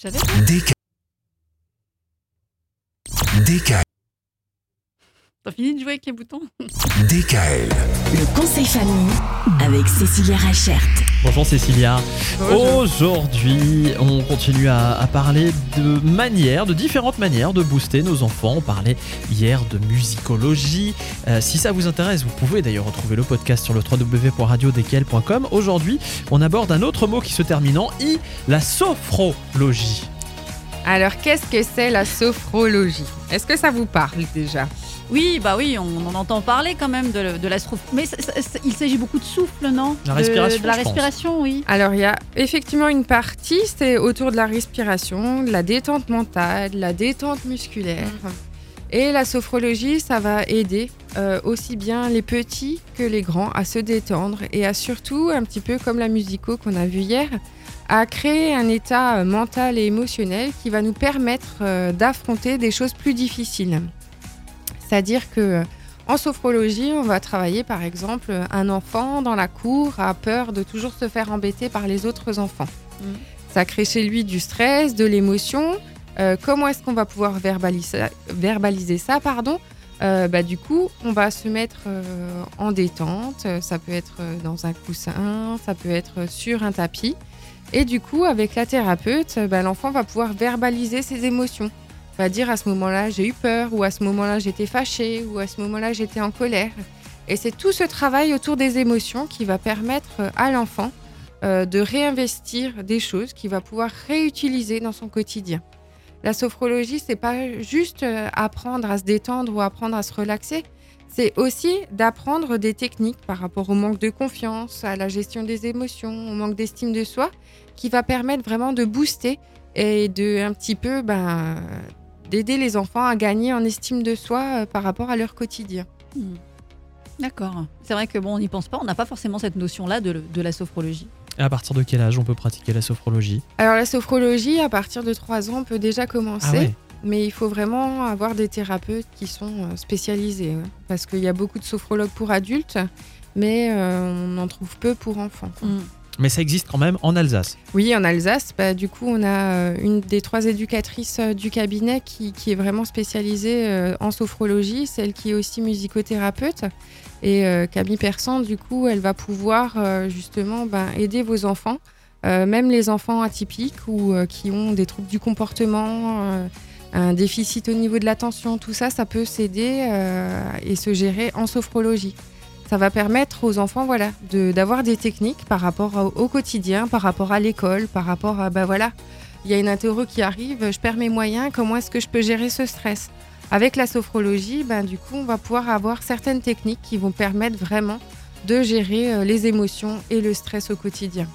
Tu savais DK. DKL. T'as fini de jouer avec les boutons DKL. Le conseil famille avec Cécilia Rachert. Bonjour Cécilia. Aujourd'hui, on continue à, à parler de manières, de différentes manières de booster nos enfants. On parlait hier de musicologie. Euh, si ça vous intéresse, vous pouvez d'ailleurs retrouver le podcast sur le www.radiodkl.com. Aujourd'hui, on aborde un autre mot qui se termine en i, la sophrologie. Alors, qu'est-ce que c'est la sophrologie? Est-ce que ça vous parle déjà? Oui, bah oui, on en entend parler quand même de, de l'astro. Mais il s'agit beaucoup de souffle, non? La respiration, De, la je pense. respiration, oui. Alors, il y a effectivement une partie, c'est autour de la respiration, de la détente mentale, de la détente musculaire. Et la sophrologie, ça va aider euh, aussi bien les petits que les grands à se détendre et à surtout, un petit peu comme la musico qu'on a vu hier, à créer un état euh, mental et émotionnel qui va nous permettre euh, d'affronter des choses plus difficiles. C'est-à-dire que euh, en sophrologie, on va travailler par exemple un enfant dans la cour a peur de toujours se faire embêter par les autres enfants. Mhm. Ça crée chez lui du stress, de l'émotion. Euh, comment est-ce qu'on va pouvoir verbaliser, verbaliser ça pardon? Euh, bah, Du coup, on va se mettre euh, en détente. Ça peut être euh, dans un coussin, ça peut être sur un tapis. Et du coup, avec la thérapeute, bah, l'enfant va pouvoir verbaliser ses émotions. Va dire à ce moment-là, j'ai eu peur, ou à ce moment-là, j'étais fâché, ou à ce moment-là, j'étais en colère. Et c'est tout ce travail autour des émotions qui va permettre à l'enfant de réinvestir des choses qu'il va pouvoir réutiliser dans son quotidien. La sophrologie, c'est pas juste euh, apprendre à se détendre ou apprendre à se relaxer, c'est aussi d'apprendre des techniques par rapport au manque de confiance, à la gestion des émotions, au manque d'estime de soi, qui va permettre vraiment de booster et de un petit peu ben, d'aider les enfants à gagner en estime de soi euh, par rapport à leur quotidien. Hmm. D'accord. C'est vrai que bon, on n'y pense pas. On n'a pas forcément cette notion-là de, de la sophrologie. Et à partir de quel âge on peut pratiquer la sophrologie Alors la sophrologie, à partir de 3 ans, on peut déjà commencer. Ah ouais Mais il faut vraiment avoir des thérapeutes qui sont euh, spécialisés. ouais. Parce qu'il y a beaucoup de sophrologues pour adultes, mais euh, on en trouve peu pour enfants. Mais ça existe quand même en Alsace. Oui, en Alsace, bah, du coup, on a euh, une des trois éducatrices euh, du cabinet qui, est vraiment spécialisée euh, en sophrologie, celle qui est aussi musicothérapeute. Et Camille Persan, du coup, elle va pouvoir justement ben, aider vos enfants, même les enfants atypiques ou qui ont des troubles du comportement, un déficit au niveau de l'attention, tout ça, ça peut s'aider et se gérer en sophrologie. Ça va permettre aux enfants voilà, de- d'avoir des techniques par rapport au, au quotidien, par rapport à l'école, par rapport à, bah voilà, il y a une interro qui arrive, je perds mes moyens, comment est-ce que je peux gérer ce stress? Avec la sophrologie, ben, du coup, on va pouvoir avoir certaines techniques qui vont permettre vraiment de gérer euh, les émotions et le stress au quotidien.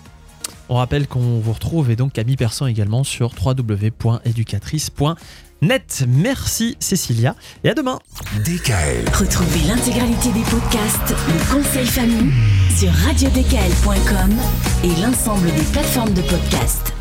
On rappelle qu'on vous retrouve et donc Camille Persan également sur www.educatrice.net. Merci Cécilia et à demain. DKL. Retrouvez l'intégralité des podcasts Le conseil famille sur radiodkl.com et l'ensemble des plateformes de podcasts.